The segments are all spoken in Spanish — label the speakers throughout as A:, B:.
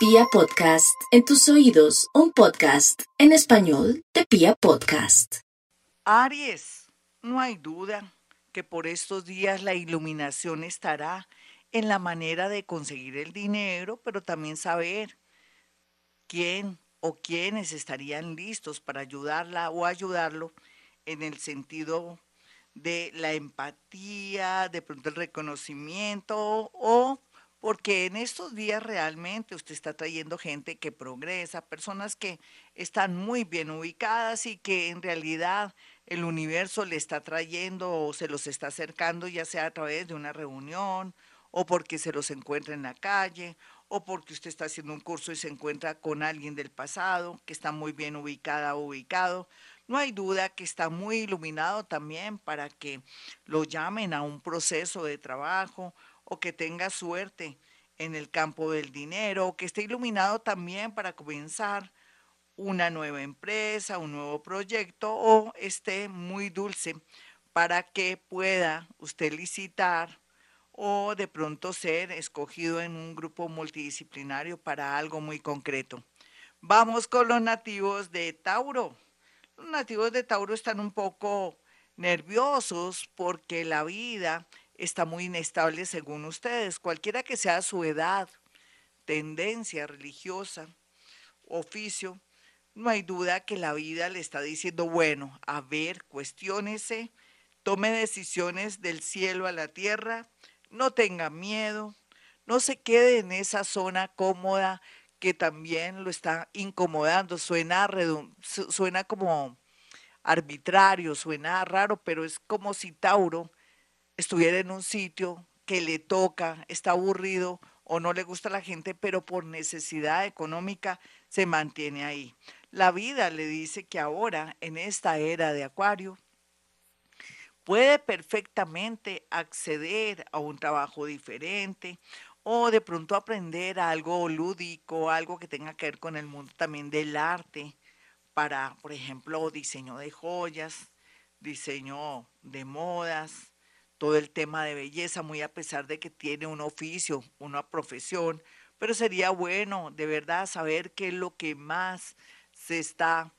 A: Pia Podcast, en tus oídos, un podcast en español de Pia Podcast.
B: Aries, no hay duda que por estos días la iluminación estará en la manera de conseguir el dinero, pero también saber quién o quiénes estarían listos para ayudarla o ayudarlo en el sentido de la empatía, de pronto el reconocimiento o porque en estos días realmente usted está trayendo gente que progresa, personas que están muy bien ubicadas y que en realidad el universo le está trayendo o se los está acercando, ya sea a través de una reunión o porque se los encuentra en la calle o porque usted está haciendo un curso y se encuentra con alguien del pasado que está muy bien ubicada o ubicado. No hay duda que está muy iluminado también para que lo llamen a un proceso de trabajo o que tenga suerte en el campo del dinero, o que esté iluminado también para comenzar una nueva empresa, un nuevo proyecto, o esté muy dulce para que pueda usted licitar o de pronto ser escogido en un grupo multidisciplinario para algo muy concreto. Vamos con los nativos de Tauro. Los nativos de Tauro están un poco nerviosos porque la vida está muy inestable según ustedes. Cualquiera que sea su edad, tendencia religiosa, oficio, no hay duda que la vida le está diciendo, bueno, a ver, cuestiónese, tome decisiones del cielo a la tierra, no tenga miedo, no se quede en esa zona cómoda que también lo está incomodando. Suena, suena como arbitrario, suena raro, pero es como si Tauro estuviera en un sitio que le toca, está aburrido o no le gusta a la gente, pero por necesidad económica se mantiene ahí. La vida le dice que ahora, en esta era de Acuario, puede perfectamente acceder a un trabajo diferente o de pronto aprender algo lúdico, algo que tenga que ver con el mundo también del arte, para, por ejemplo, diseño de joyas, diseño de modas, todo el tema de belleza, muy a pesar de que tiene un oficio, una profesión, pero sería bueno de verdad saber qué es lo que más se está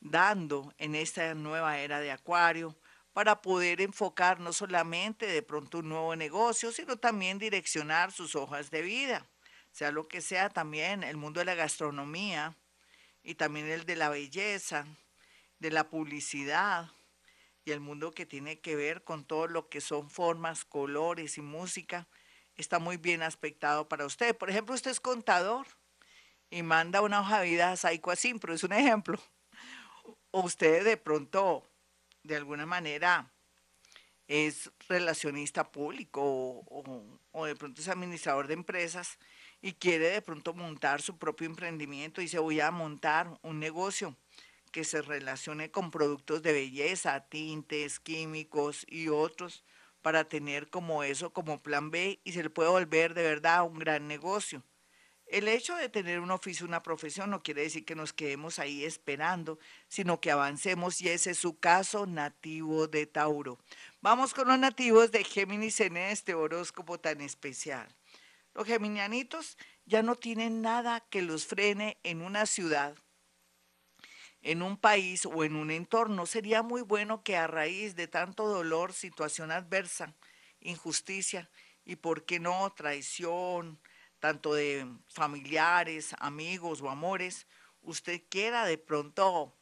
B: dando en esta nueva era de Acuario para poder enfocar no solamente de pronto un nuevo negocio, sino también direccionar sus hojas de vida, sea lo que sea también el mundo de la gastronomía y también el de la belleza, de la publicidad, y el mundo que tiene que ver con todo lo que son formas, colores y música, está muy bien aspectado para usted. Por ejemplo, usted es contador y manda una hoja de vida a Saiko Asim, pero es un ejemplo. O usted de pronto, de alguna manera, es relacionista público o, o, de pronto es administrador de empresas y quiere de pronto montar su propio emprendimiento y se voy a montar un negocio que se relacione con productos de belleza, tintes, químicos y otros para tener como eso como plan B y se le puede volver de verdad un gran negocio. El hecho de tener un oficio, una profesión, no quiere decir que nos quedemos ahí esperando, sino que avancemos y ese es su caso nativo de Tauro. Vamos con los nativos de Géminis en este horóscopo tan especial. Los geminianitos ya no tienen nada que los frene en una ciudad en un país o en un entorno. Sería muy bueno que a raíz de tanto dolor, situación adversa, injusticia y, por qué no, traición, tanto de familiares, amigos o amores, usted quiera de pronto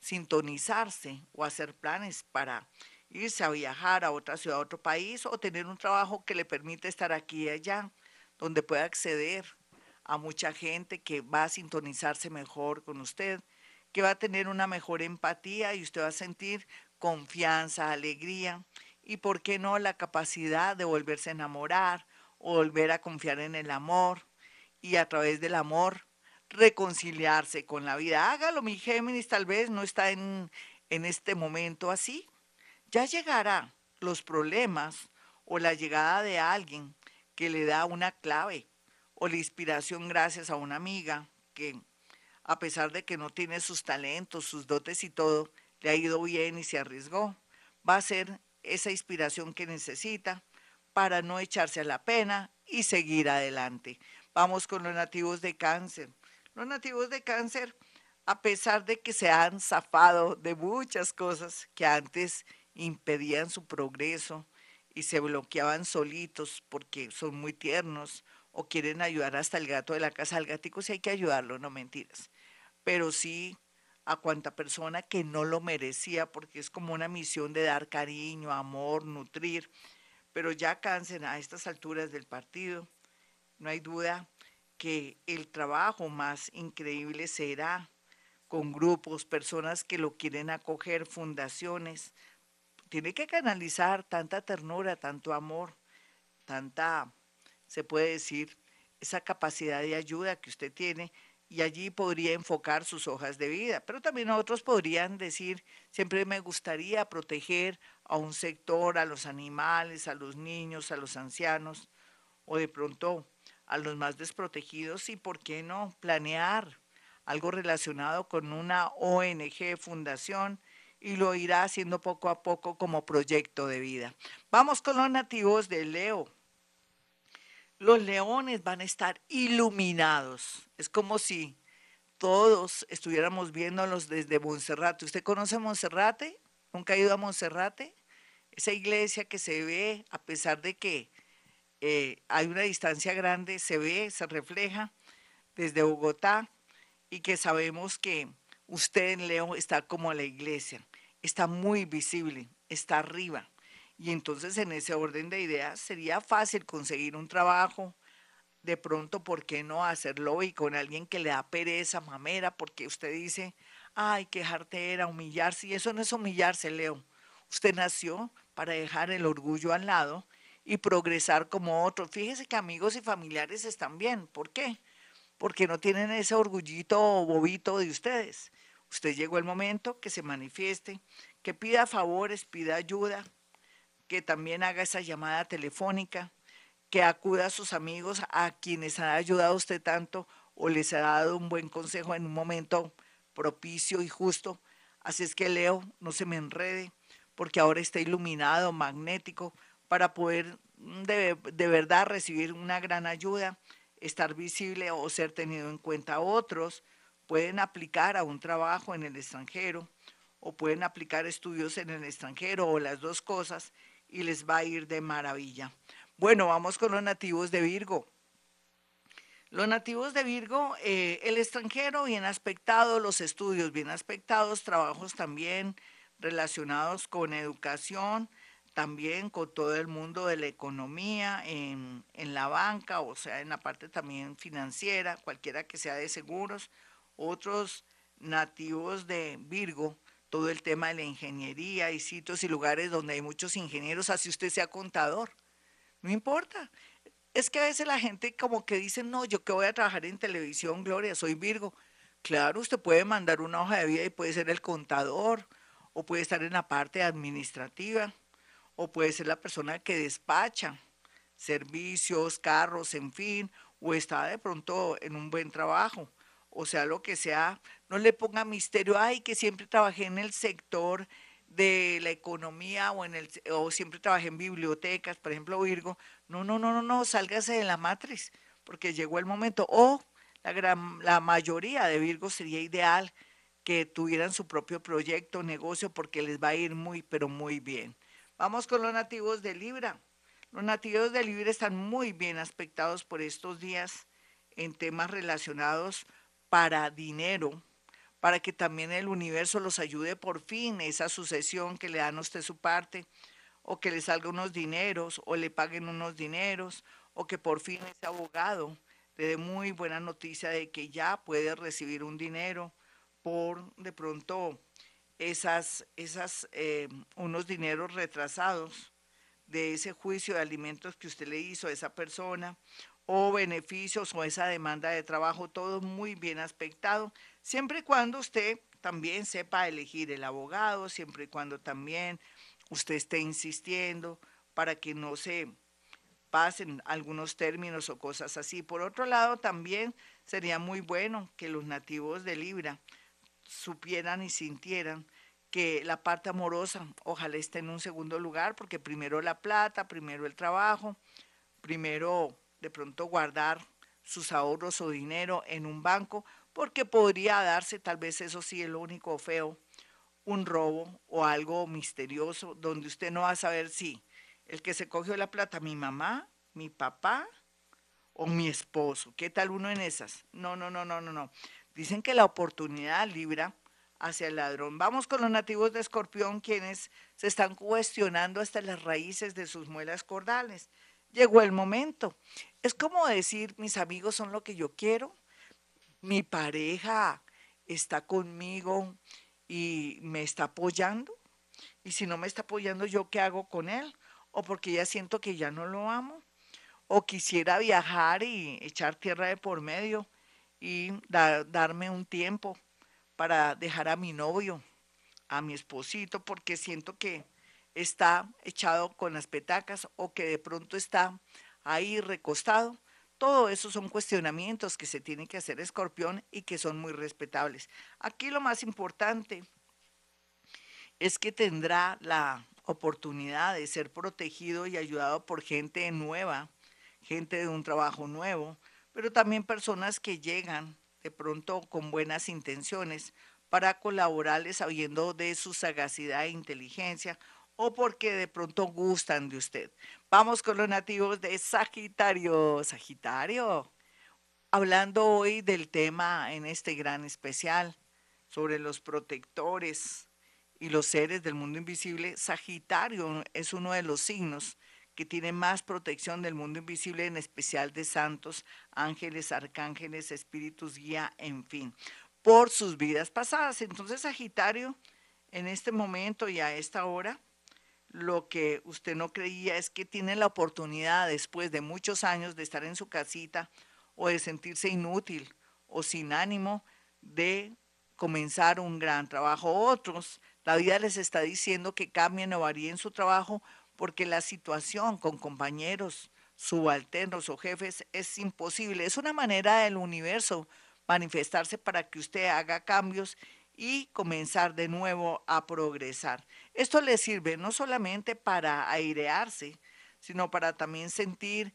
B: sintonizarse o hacer planes para irse a viajar a otra ciudad, a otro país o tener un trabajo que le permite estar aquí y allá, donde pueda acceder a mucha gente que va a sintonizarse mejor con usted que va a tener una mejor empatía y usted va a sentir confianza, alegría y, ¿por qué no, la capacidad de volverse a enamorar o volver a confiar en el amor y a través del amor reconciliarse con la vida. Hágalo, mi Géminis, tal vez no está en, en este momento así. Ya llegará los problemas o la llegada de alguien que le da una clave o la inspiración gracias a una amiga que a pesar de que no tiene sus talentos, sus dotes y todo, le ha ido bien y se arriesgó. Va a ser esa inspiración que necesita para no echarse a la pena y seguir adelante. Vamos con los nativos de cáncer. Los nativos de cáncer, a pesar de que se han zafado de muchas cosas que antes impedían su progreso y se bloqueaban solitos porque son muy tiernos o quieren ayudar hasta el gato de la casa. Al gatico sí hay que ayudarlo, no mentiras. Pero sí a cuanta persona que no lo merecía, porque es como una misión de dar cariño, amor, nutrir. Pero ya cansen a estas alturas del partido, no hay duda que el trabajo más increíble será con grupos, personas que lo quieren acoger, fundaciones. Tiene que canalizar tanta ternura, tanto amor, tanta, se puede decir, esa capacidad de ayuda que usted tiene y allí podría enfocar sus hojas de vida. Pero también otros podrían decir, siempre me gustaría proteger a un sector, a los animales, a los niños, a los ancianos, o de pronto a los más desprotegidos y, ¿por qué no?, planear algo relacionado con una ONG, fundación, y lo irá haciendo poco a poco como proyecto de vida. Vamos con los nativos de Leo los leones van a estar iluminados. Es como si todos estuviéramos viéndolos desde Monserrate. ¿Usted conoce Monserrate? ¿Nunca ha ido a Monserrate? Esa iglesia que se ve, a pesar de que eh, hay una distancia grande, se ve, se refleja desde Bogotá y que sabemos que usted en León está como la iglesia, está muy visible, está arriba. Y entonces en ese orden de ideas sería fácil conseguir un trabajo, de pronto, ¿por qué no hacerlo y con alguien que le da pereza, mamera? Porque usted dice, ay, qué jartera, humillarse. Y eso no es humillarse, Leo. Usted nació para dejar el orgullo al lado y progresar como otro. Fíjese que amigos y familiares están bien. ¿Por qué? Porque no tienen ese orgullito bobito de ustedes. Usted llegó el momento que se manifieste, que pida favores, pida ayuda, que también haga esa llamada telefónica, que acuda a sus amigos, a quienes ha ayudado usted tanto o les ha dado un buen consejo en un momento propicio y justo. Así es que Leo, no se me enrede, porque ahora está iluminado, magnético, para poder mm, de, de verdad recibir una gran ayuda, estar visible o ser tenido en cuenta. Otros pueden aplicar a un trabajo en el extranjero o pueden aplicar estudios en el extranjero o las dos cosas y les va a ir de maravilla. Bueno, vamos con los nativos de Virgo. Los nativos de Virgo, eh, el extranjero bien aspectado, los estudios bien aspectados, trabajos también relacionados con educación, también con todo el mundo de la economía, en, en la banca, o sea, en la parte también financiera, cualquiera que sea de seguros. Otros nativos de Virgo, todo el tema de la ingeniería y sitios y lugares donde hay muchos ingenieros, así usted sea contador. No importa. Es que a veces la gente como que dice, no, yo que voy a trabajar en televisión, Gloria, soy Virgo. Claro, usted puede mandar una hoja de vida y puede ser el contador, o puede estar en la parte administrativa, o puede ser la persona que despacha servicios, carros, en fin, o está de pronto en un buen trabajo o sea, lo que sea, no le ponga misterio, ay, que siempre trabajé en el sector de la economía o en el o siempre trabajé en bibliotecas, por ejemplo, Virgo. No, no, no, no, no, sálgase de la matriz, porque llegó el momento. O la gran la mayoría de Virgo sería ideal que tuvieran su propio proyecto, negocio, porque les va a ir muy, pero muy bien. Vamos con los nativos de Libra. Los nativos de Libra están muy bien aspectados por estos días en temas relacionados para dinero, para que también el universo los ayude por fin, esa sucesión que le dan a usted su parte, o que le salga unos dineros, o le paguen unos dineros, o que por fin ese abogado le dé muy buena noticia de que ya puede recibir un dinero por de pronto esas, esas eh, unos dineros retrasados de ese juicio de alimentos que usted le hizo a esa persona, o beneficios o esa demanda de trabajo, todo muy bien aspectado, siempre y cuando usted también sepa elegir el abogado, siempre y cuando también usted esté insistiendo para que no se pasen algunos términos o cosas así. Por otro lado, también sería muy bueno que los nativos de Libra supieran y sintieran que la parte amorosa ojalá esté en un segundo lugar, porque primero la plata, primero el trabajo, primero de pronto guardar sus ahorros o dinero en un banco, porque podría darse, tal vez eso sí es lo único feo, un robo o algo misterioso donde usted no va a saber si el que se cogió la plata, mi mamá, mi papá o mi esposo. ¿Qué tal uno en esas? No, no, no, no, no, no. Dicen que la oportunidad libra hacia el ladrón. Vamos con los nativos de Escorpión, quienes se están cuestionando hasta las raíces de sus muelas cordales. Llegó el momento. Es como decir, mis amigos son lo que yo quiero, mi pareja está conmigo y me está apoyando. Y si no me está apoyando, ¿yo qué hago con él? O porque ya siento que ya no lo amo. O quisiera viajar y echar tierra de por medio y darme un tiempo para dejar a mi novio, a mi esposito, porque siento que está echado con las petacas o que de pronto está ahí recostado. Todo eso son cuestionamientos que se tiene que hacer escorpión y que son muy respetables. Aquí lo más importante es que tendrá la oportunidad de ser protegido y ayudado por gente nueva, gente de un trabajo nuevo, pero también personas que llegan de pronto con buenas intenciones para colaborarles sabiendo de su sagacidad e inteligencia o porque de pronto gustan de usted. Vamos con los nativos de Sagitario. Sagitario, hablando hoy del tema en este gran especial sobre los protectores y los seres del mundo invisible, Sagitario es uno de los signos que tiene más protección del mundo invisible, en especial de santos, ángeles, arcángeles, espíritus guía, en fin, por sus vidas pasadas. Entonces, Sagitario, en este momento y a esta hora, lo que usted no creía es que tiene la oportunidad, después de muchos años de estar en su casita o de sentirse inútil o sin ánimo, de comenzar un gran trabajo. Otros, la vida les está diciendo que cambien o varíen su trabajo porque la situación con compañeros subalternos o jefes es imposible. Es una manera del universo manifestarse para que usted haga cambios y comenzar de nuevo a progresar. Esto le sirve no solamente para airearse, sino para también sentir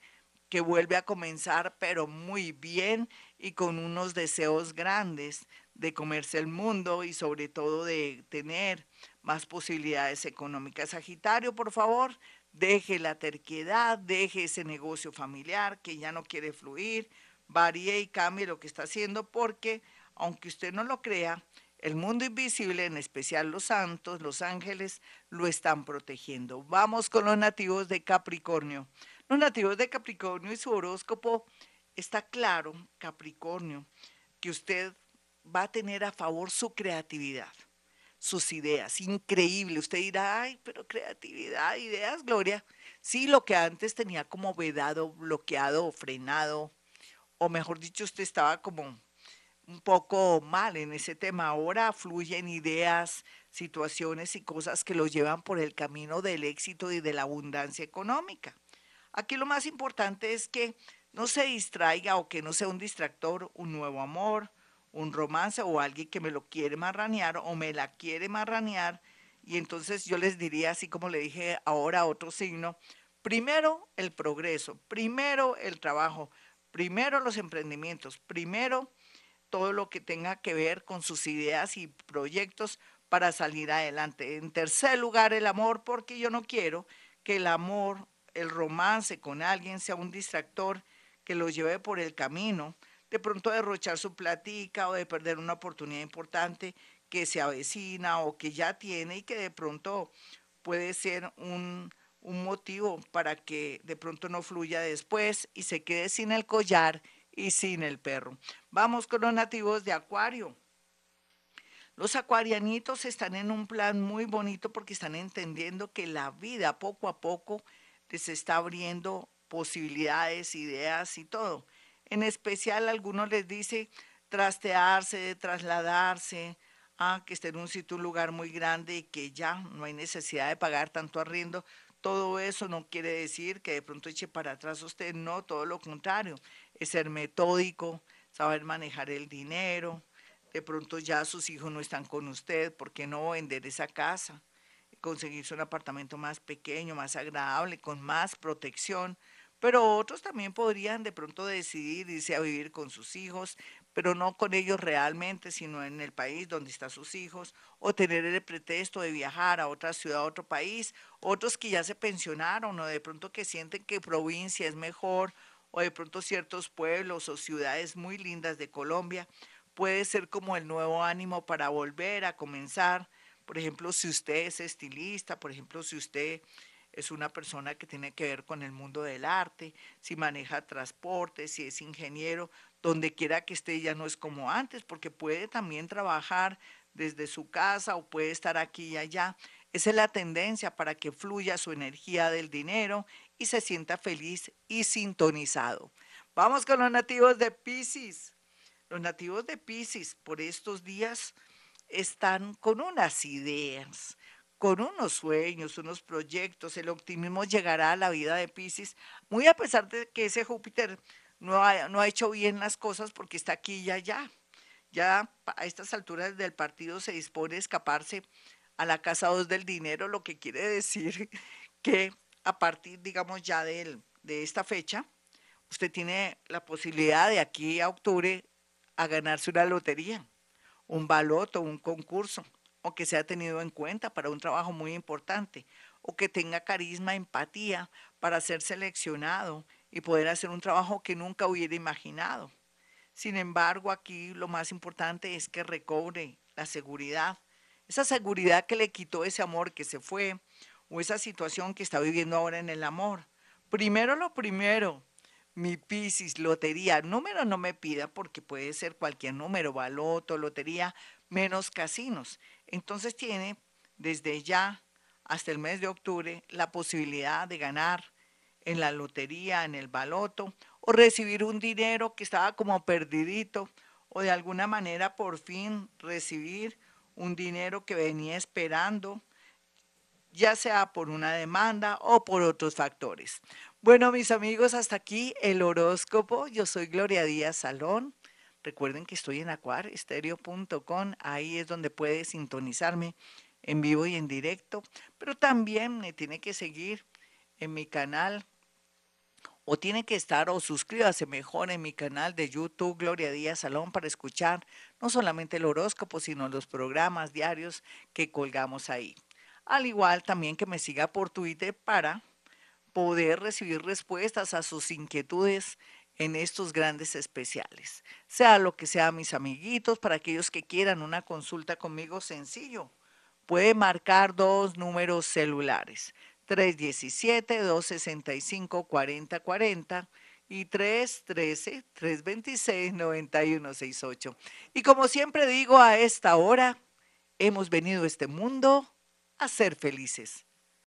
B: que vuelve a comenzar, pero muy bien y con unos deseos grandes de comerse el mundo y sobre todo de tener más posibilidades económicas. Sagitario, por favor, deje la terquedad, deje ese negocio familiar que ya no quiere fluir, varíe y cambie lo que está haciendo porque, aunque usted no lo crea, el mundo invisible, en especial los santos, los ángeles, lo están protegiendo. Vamos con los nativos de Capricornio. Los nativos de Capricornio y su horóscopo está claro, Capricornio, que usted va a tener a favor su creatividad sus ideas. Increíble. Usted dirá, ay, pero creatividad, ideas, Gloria. Sí, lo que antes tenía como vedado, bloqueado frenado, o mejor dicho, usted estaba como un poco mal en ese tema. Ahora fluyen ideas, situaciones y cosas que lo llevan por el camino del éxito y de la abundancia económica. Aquí lo más importante es que no se distraiga o que no sea un distractor, un nuevo amor, un romance o alguien que me lo quiere marranear o me la quiere marranear. Y entonces yo les diría, así como le dije ahora otro signo, primero el progreso, primero el trabajo, primero los emprendimientos, primero todo lo que tenga que ver con sus ideas y proyectos para salir adelante. En tercer lugar, el amor, porque yo no quiero que el amor, el romance con alguien sea un distractor que lo lleve por el camino de pronto derrochar su platica o de perder una oportunidad importante que se avecina o que ya tiene y que de pronto puede ser un, un motivo para que de pronto no fluya después y se quede sin el collar y sin el perro. Vamos con los nativos de Acuario. Los acuarianitos están en un plan muy bonito porque están entendiendo que la vida poco a poco les está abriendo posibilidades, ideas y todo. En especial, algunos les dice trastearse, trasladarse, a que esté en un sitio, un lugar muy grande y que ya no hay necesidad de pagar tanto arriendo. Todo eso no quiere decir que de pronto eche para atrás usted, no, todo lo contrario, ser metódico, saber manejar el dinero. De pronto ya sus hijos no están con usted, ¿por qué no vender esa casa? Conseguirse un apartamento más pequeño, más agradable, con más protección Pero otros también podrían de pronto decidir irse a vivir con sus hijos, pero no con ellos realmente, sino en el país donde están sus hijos, o tener el pretexto de viajar a otra ciudad, a otro país, otros que ya se pensionaron o de pronto que sienten que provincia es mejor, o de pronto ciertos pueblos o ciudades muy lindas de Colombia, puede ser como el nuevo ánimo para volver a comenzar. Por ejemplo, si usted es estilista, por ejemplo, si usted es una persona que tiene que ver con el mundo del arte, si maneja transporte, si es ingeniero, donde quiera que esté ya no es como antes, porque puede también trabajar desde su casa o puede estar aquí y allá. Esa es la tendencia para que fluya su energía del dinero y se sienta feliz y sintonizado. Vamos con los nativos de Pisces. Los nativos de Pisces por estos días están con unas ideas, con unos sueños, unos proyectos, el optimismo llegará a la vida de Pisces, muy a pesar de que ese Júpiter no ha, no ha hecho bien las cosas porque está aquí y allá. Ya a estas alturas del partido se dispone a escaparse a la casa 2 del dinero, lo que quiere decir que a partir, digamos, ya de, de esta fecha, usted tiene la posibilidad de aquí a octubre a ganarse una lotería, un baloto, un concurso o que sea tenido en cuenta para un trabajo muy importante, o que tenga carisma, empatía para ser seleccionado y poder hacer un trabajo que nunca hubiera imaginado. Sin embargo, aquí lo más importante es que recobre la seguridad, esa seguridad que le quitó ese amor que se fue o esa situación que está viviendo ahora en el amor. Primero lo primero, mi Piscis, lotería, número no me pida porque puede ser cualquier número, baloto, lotería, menos casinos. Entonces tiene desde ya hasta el mes de octubre la posibilidad de ganar en la lotería, en el baloto, o recibir un dinero que estaba como perdidito, o de alguna manera por fin recibir un dinero que venía esperando, ya sea por una demanda o por otros factores. Bueno, mis amigos, hasta aquí el horóscopo. Yo soy Gloria Díaz Salón. Recuerden que estoy en acuarestereo.com, ahí es donde puede sintonizarme en vivo y en directo, pero también me tiene que seguir en mi canal o tiene que estar o suscríbase mejor en mi canal de YouTube Gloria Díaz Salón para escuchar no solamente el horóscopo, sino los programas diarios que colgamos ahí. Al igual también que me siga por Twitter para poder recibir respuestas a sus inquietudes en estos grandes especiales. Sea lo que sea, mis amiguitos, para aquellos que quieran una consulta conmigo sencillo, puede marcar dos números celulares, 317-265-4040 y 313-326-9168. Y como siempre digo a esta hora, hemos venido a este mundo a ser felices.